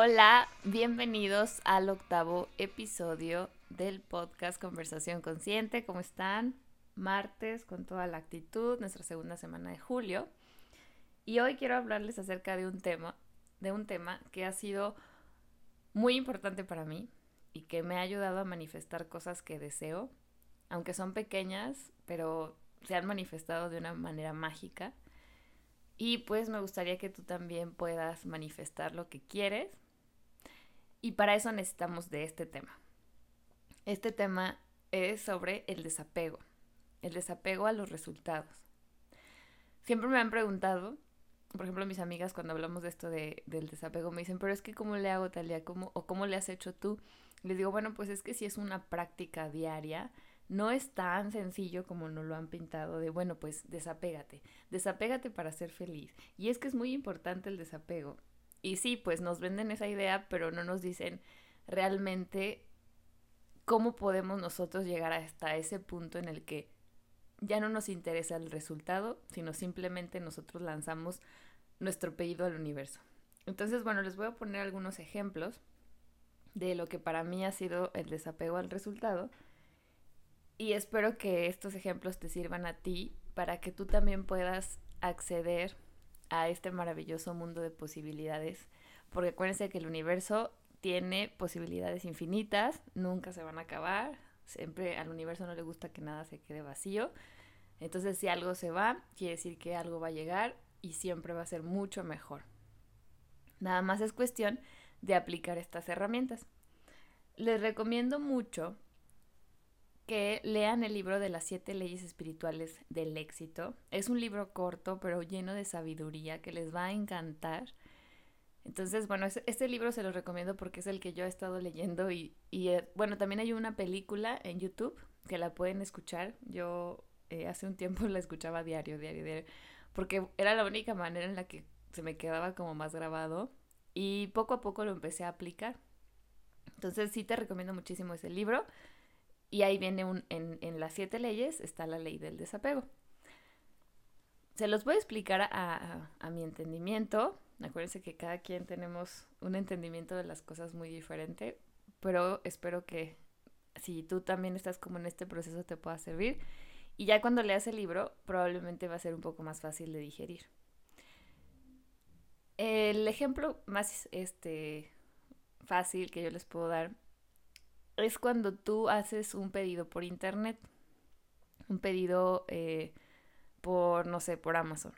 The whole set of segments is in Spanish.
Hola, bienvenidos al octavo episodio del podcast Conversación Consciente. ¿Cómo están? Martes con toda la actitud, nuestra segunda semana de julio. Y hoy quiero hablarles acerca de un tema, de un tema que ha sido muy importante para mí y que me ha ayudado a manifestar cosas que deseo, aunque son pequeñas, pero se han manifestado de una manera mágica. Y pues me gustaría que tú también puedas manifestar lo que quieres. Y para eso necesitamos de este tema. Este tema es sobre el desapego, el desapego a los resultados. Siempre me han preguntado, por ejemplo, mis amigas cuando hablamos de esto de, del desapego me dicen, pero es que ¿cómo le hago Talia? ¿Cómo, ¿O cómo le has hecho tú? Les digo, bueno, pues es que si es una práctica diaria, no es tan sencillo como nos lo han pintado de, bueno, pues desapégate, desapégate para ser feliz. Y es que es muy importante el desapego. Y sí, pues nos venden esa idea, pero no nos dicen realmente cómo podemos nosotros llegar hasta ese punto en el que ya no nos interesa el resultado, sino simplemente nosotros lanzamos nuestro pedido al universo. Entonces, bueno, les voy a poner algunos ejemplos de lo que para mí ha sido el desapego al resultado y espero que estos ejemplos te sirvan a ti para que tú también puedas acceder a este maravilloso mundo de posibilidades. Porque acuérdense que el universo tiene posibilidades infinitas, nunca se van a acabar. Siempre al universo no le gusta que nada se quede vacío. Entonces si algo se va, quiere decir que algo va a llegar y siempre va a ser mucho mejor. Nada más es cuestión de aplicar estas herramientas. Les recomiendo mucho que lean el libro de las siete leyes espirituales del éxito. Es un libro corto, pero lleno de sabiduría que les va a encantar. Entonces, bueno, este libro se lo recomiendo porque es el que yo he estado leyendo y, eh, bueno, también hay una película en YouTube que la pueden escuchar. Yo eh, hace un tiempo la escuchaba diario, diario, diario, porque era la única manera en la que se me quedaba como más grabado y poco a poco lo empecé a aplicar. Entonces sí te recomiendo muchísimo ese libro. Y ahí viene un, en, en las siete leyes está la ley del desapego. Se los voy a explicar a, a, mi entendimiento. Acuérdense que cada quien tenemos un entendimiento de las cosas muy diferente, pero espero que si tú también estás como en este proceso te pueda servir. Y ya cuando leas el libro, probablemente va a ser un poco más fácil de digerir. El ejemplo más este, fácil que yo les puedo dar es cuando tú haces un pedido por internet, un pedido eh, por, no sé, por Amazon.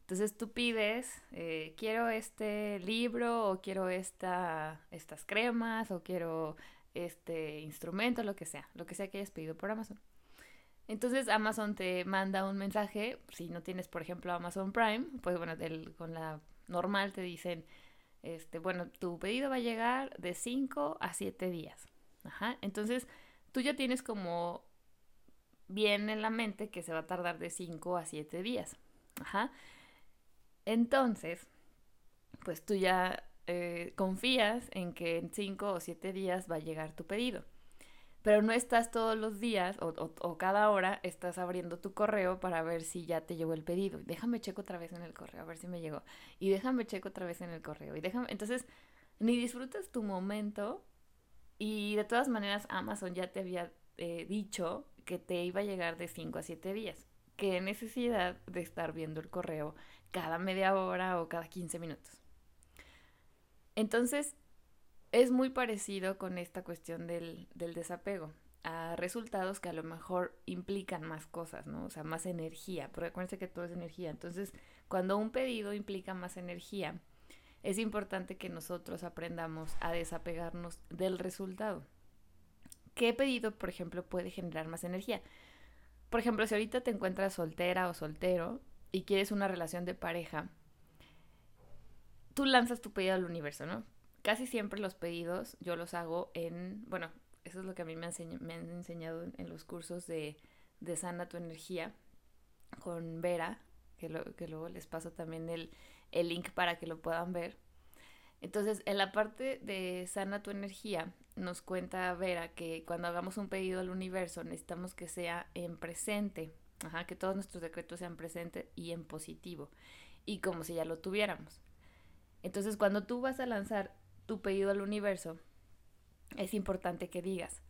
Entonces tú pides, eh, quiero este libro o quiero esta, estas cremas o quiero este instrumento, lo que sea, lo que sea que hayas pedido por Amazon. Entonces Amazon te manda un mensaje, si no tienes por ejemplo Amazon Prime, pues bueno, con la normal te dicen, este, bueno, tu pedido va a llegar de 5 a 7 días. Entonces, tú ya tienes como bien en la mente que se va a tardar de 5 a 7 días. Ajá. Entonces, pues tú ya eh, confías en que en 5 o 7 días va a llegar tu pedido. Pero no estás todos los días o, o, cada hora estás abriendo tu correo para ver si ya te llegó el pedido. Déjame checo otra vez en el correo a ver si me llegó. Y déjame checo otra vez en el correo. Y déjame. Entonces, ni disfrutas tu momento y de todas maneras, Amazon ya te había eh, dicho que te iba a llegar de 5 a 7 días. Qué necesidad de estar viendo el correo cada media hora o cada 15 minutos. Entonces, es muy parecido con esta cuestión del, del desapego a resultados que a lo mejor implican más cosas, ¿no? O sea, más energía, porque acuérdense que todo es energía. Entonces, cuando un pedido implica más energía, es importante que nosotros aprendamos a desapegarnos del resultado. ¿Qué pedido, por ejemplo, puede generar más energía? Por ejemplo, si ahorita te encuentras soltera o soltero y quieres una relación de pareja, tú lanzas tu pedido al universo, ¿no? Casi siempre los pedidos yo los hago en, bueno, eso es lo que a mí me, han enseñado en, los cursos de, de, Sana tu Energía con Vera, que, que luego les paso también el, el link para que lo puedan ver. Entonces, en la parte de sana tu energía, nos cuenta Vera que cuando hagamos un pedido al universo necesitamos que sea en presente, Ajá, que todos nuestros decretos sean presentes y en positivo, y como si ya lo tuviéramos. Entonces, cuando tú vas a lanzar tu pedido al universo, es importante que digas,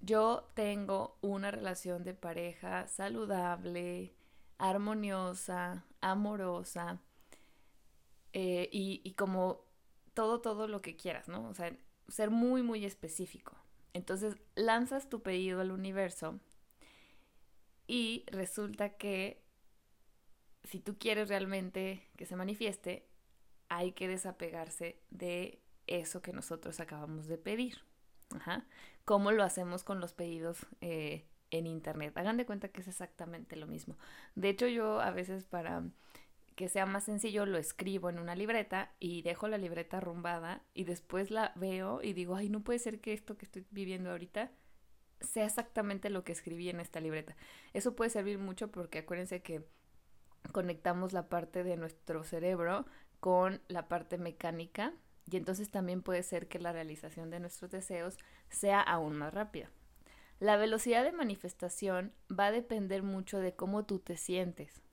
yo tengo una relación de pareja saludable, armoniosa, amorosa eh, y, como todo, todo lo que quieras, ¿no? O sea, ser muy, muy específico. Entonces lanzas tu pedido al universo y resulta que si tú quieres realmente que se manifieste, hay que desapegarse de eso que nosotros acabamos de pedir. Ajá. ¿Cómo lo hacemos con los pedidos eh, en internet? Hagan de cuenta que es exactamente lo mismo. De hecho, yo a veces para que sea más sencillo lo escribo en una libreta y dejo la libreta arrumbada y después la veo y digo, ay, no puede ser que esto que estoy viviendo ahorita sea exactamente lo que escribí en esta libreta. Eso puede servir mucho porque acuérdense que conectamos la parte de nuestro cerebro con la parte mecánica y entonces también puede ser que la realización de nuestros deseos sea aún más rápida. La velocidad de manifestación va a depender mucho de cómo tú te sientes.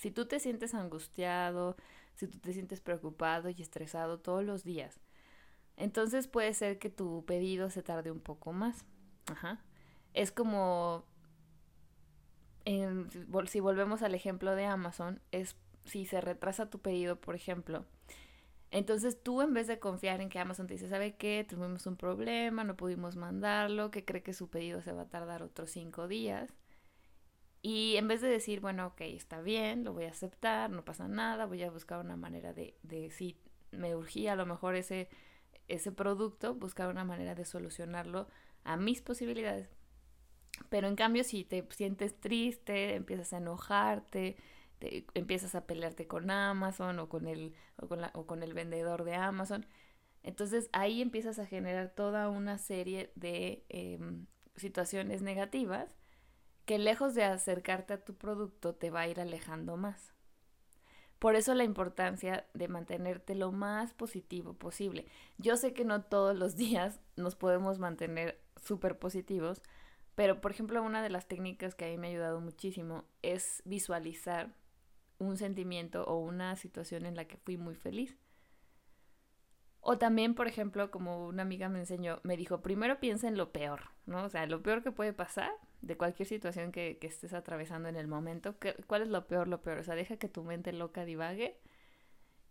Si tú te sientes angustiado, si tú te sientes preocupado y estresado todos los días, entonces puede ser que tu pedido se tarde un poco más. Ajá. Es como, si volvemos al ejemplo de Amazon, es si se retrasa tu pedido, por ejemplo, entonces tú en vez de confiar en que Amazon te dice, ¿sabe qué? Tuvimos un problema, no pudimos mandarlo, que cree que su pedido se va a tardar otros cinco días. Y en vez de decir, bueno, ok, está bien, lo voy a aceptar, no pasa nada, voy a buscar una manera de, de si me urgía a lo mejor ese, ese producto, buscar una manera de solucionarlo a mis posibilidades. Pero en cambio, si te sientes triste, empiezas a enojarte, empiezas a pelearte con Amazon o con, el, o con, la, o con el vendedor de Amazon. Entonces ahí empiezas a generar toda una serie de em, situaciones negativas que lejos de acercarte a tu producto te va a ir alejando más. Por eso la importancia de mantenerte lo más positivo posible. Yo sé que no todos los días nos podemos mantener súper positivos, pero por ejemplo una de las técnicas que a mí me ha ayudado muchísimo es visualizar un sentimiento o una situación en la que fui muy feliz. O también, por ejemplo, como una amiga me enseñó, me dijo, primero piensa en lo peor, ¿no? O sea, lo peor que puede pasar de cualquier situación que, estés atravesando en el momento. ¿Cuál es lo peor, lo peor? O sea, deja que tu mente loca divague.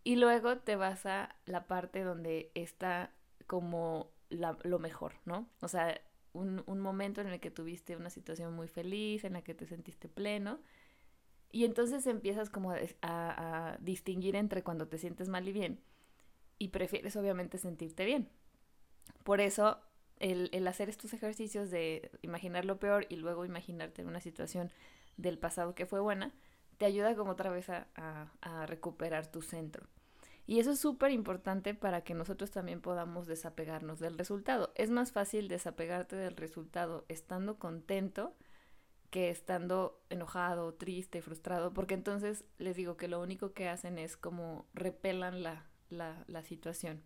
Y luego te vas a la parte donde está como lo mejor, ¿no? O sea, un, un momento en el que tuviste una situación muy feliz, en la que te sentiste pleno y entonces empiezas como a, distinguir entre cuando te sientes mal y bien. Y prefieres obviamente sentirte bien. Por eso el, el, hacer estos ejercicios de imaginar lo peor y luego imaginarte en una situación del pasado que fue buena, te ayuda como otra vez a, a recuperar tu centro. Y eso es súper importante para que nosotros también podamos desapegarnos del resultado. Es más fácil desapegarte del resultado estando contento que estando enojado, triste, frustrado, porque entonces les digo que lo único que hacen es como repelan la, la, situación.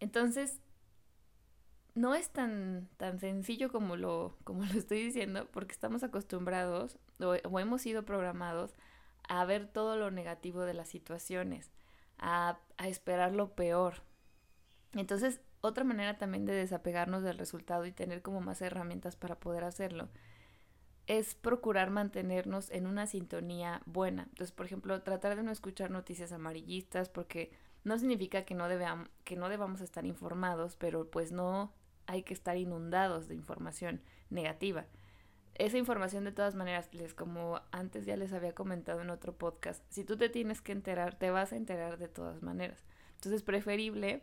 Entonces, no es tan, tan sencillo como lo, como lo estoy diciendo, porque estamos acostumbrados o, o, hemos sido programados a ver todo lo negativo de las situaciones, a, a esperar lo peor. Entonces, otra manera también de desapegarnos del resultado y tener como más herramientas para poder hacerlo es procurar mantenernos en una sintonía buena. Entonces, por ejemplo, tratar de no escuchar noticias amarillistas porque no significa que no, que no debamos estar informados, pero pues no hay que estar inundados de información negativa. Esa información de todas maneras, les como antes ya les había comentado en otro podcast, si tú te tienes que enterar, te vas a enterar de todas maneras. Entonces es preferible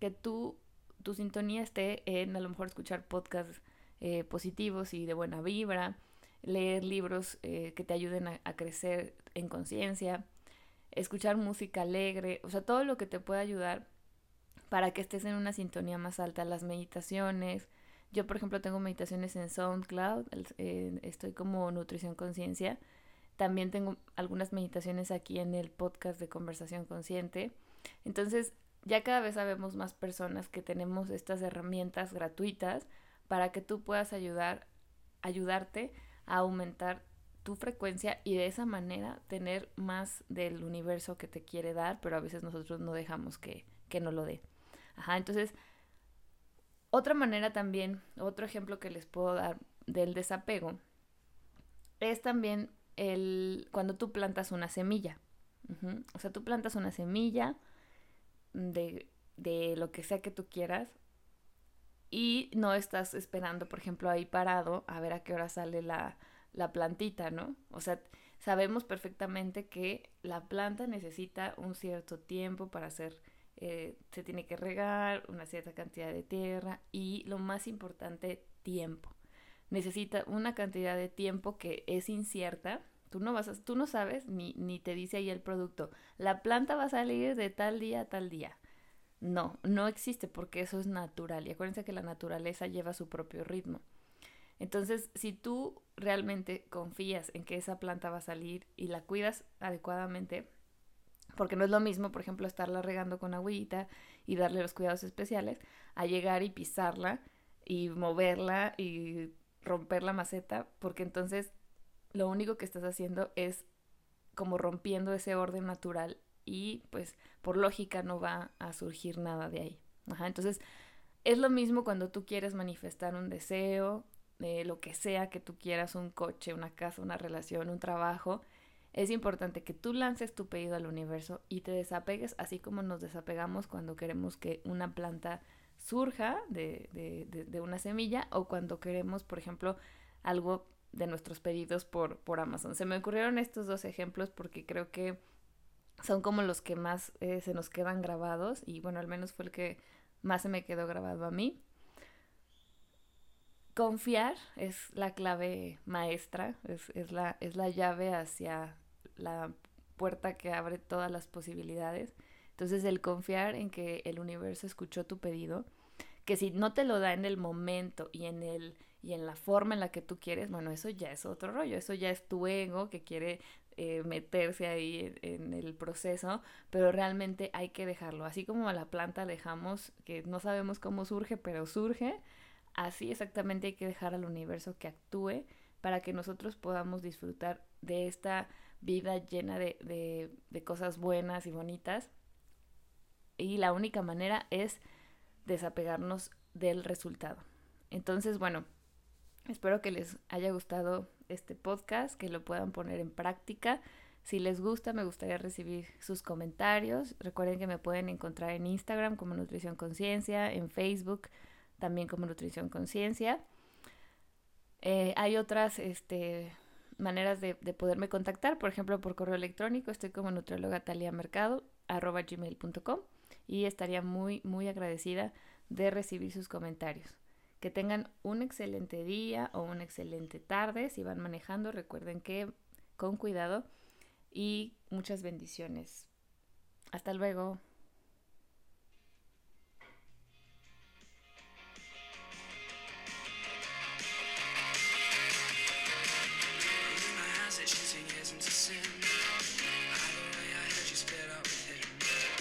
que tú, tu sintonía esté en a lo mejor escuchar podcasts eh, positivos y de buena vibra, leer libros eh, que te ayuden a, crecer en conciencia, escuchar música alegre, o sea, todo lo que te pueda ayudar para que estés en una sintonía más alta, las meditaciones. Yo, por ejemplo, tengo meditaciones en SoundCloud, estoy como Nutrición Conciencia. También tengo algunas meditaciones aquí en el podcast de Conversación Consciente. Entonces, ya cada vez sabemos más personas que tenemos estas herramientas gratuitas para que tú puedas ayudar, ayudarte a aumentar tu frecuencia y de esa manera tener más del universo que te quiere dar, pero a veces nosotros no dejamos que, que no lo dé. Ajá, entonces, otra manera también, otro ejemplo que les puedo dar del desapego, es también el cuando tú plantas una semilla. O sea, tú plantas una semilla de, de lo que sea que tú quieras y no estás esperando, por ejemplo, ahí parado a ver a qué hora sale la, la plantita, ¿no? O sea, sabemos perfectamente que la planta necesita un cierto tiempo para hacer, eh, se tiene que regar una cierta cantidad de tierra y lo más importante, tiempo. Necesita una cantidad de tiempo que es incierta. Tú no, vas a, tú no sabes ni, ni te dice ahí el producto. La planta va a salir de tal día a tal día. No, no existe porque eso es natural. Y acuérdense que la naturaleza lleva su propio ritmo. Entonces, si tú realmente confías en que esa planta va a salir y la cuidas adecuadamente, porque no es lo mismo, por ejemplo, estarla regando con agüita y darle los cuidados especiales, a llegar y pisarla y moverla y romper la maceta, porque entonces lo único que estás haciendo es como rompiendo ese orden natural y pues por lógica no va a surgir nada de ahí. Entonces es lo mismo cuando tú quieres manifestar un deseo de lo que sea que tú quieras, un coche, una casa, una relación, un trabajo, es importante que tú lances tu pedido al universo y te desapegues, así como nos desapegamos cuando queremos que una planta surja de, de, de, una semilla o cuando queremos, por ejemplo, algo de nuestros pedidos por, por Amazon. Se me ocurrieron estos dos ejemplos porque creo que son como los que más eh, se nos quedan grabados y bueno, al menos fue el que más se me quedó grabado a mí. Confiar es la clave maestra, es, la, es la llave hacia la puerta que abre todas las posibilidades. Entonces el confiar en que el universo escuchó tu pedido, que si no te lo da en el momento y en el y en la forma en la que tú quieres, bueno, eso ya es otro rollo, eso ya es tu ego que quiere eh, meterse ahí en, el proceso, pero realmente hay que dejarlo. Así como a la planta dejamos que no sabemos cómo surge, pero surge, Así exactamente hay que dejar al universo que actúe para que nosotros podamos disfrutar de esta vida llena de, cosas buenas y bonitas. Y la única manera es desapegarnos del resultado. Entonces, bueno, espero que les haya gustado este podcast, que lo puedan poner en práctica. Si les gusta, me gustaría recibir sus comentarios. Recuerden que me pueden encontrar en Instagram como Nutrición Conciencia, en Facebook también como nutrición conciencia. Eh, hay otras este, maneras de, poderme contactar, por ejemplo, por correo electrónico, estoy como nutrióloga mercado arroba gmail.com y estaría muy, muy agradecida de recibir sus comentarios. Que tengan un excelente día o una excelente tarde. Si van manejando, recuerden que con cuidado y muchas bendiciones. Hasta luego.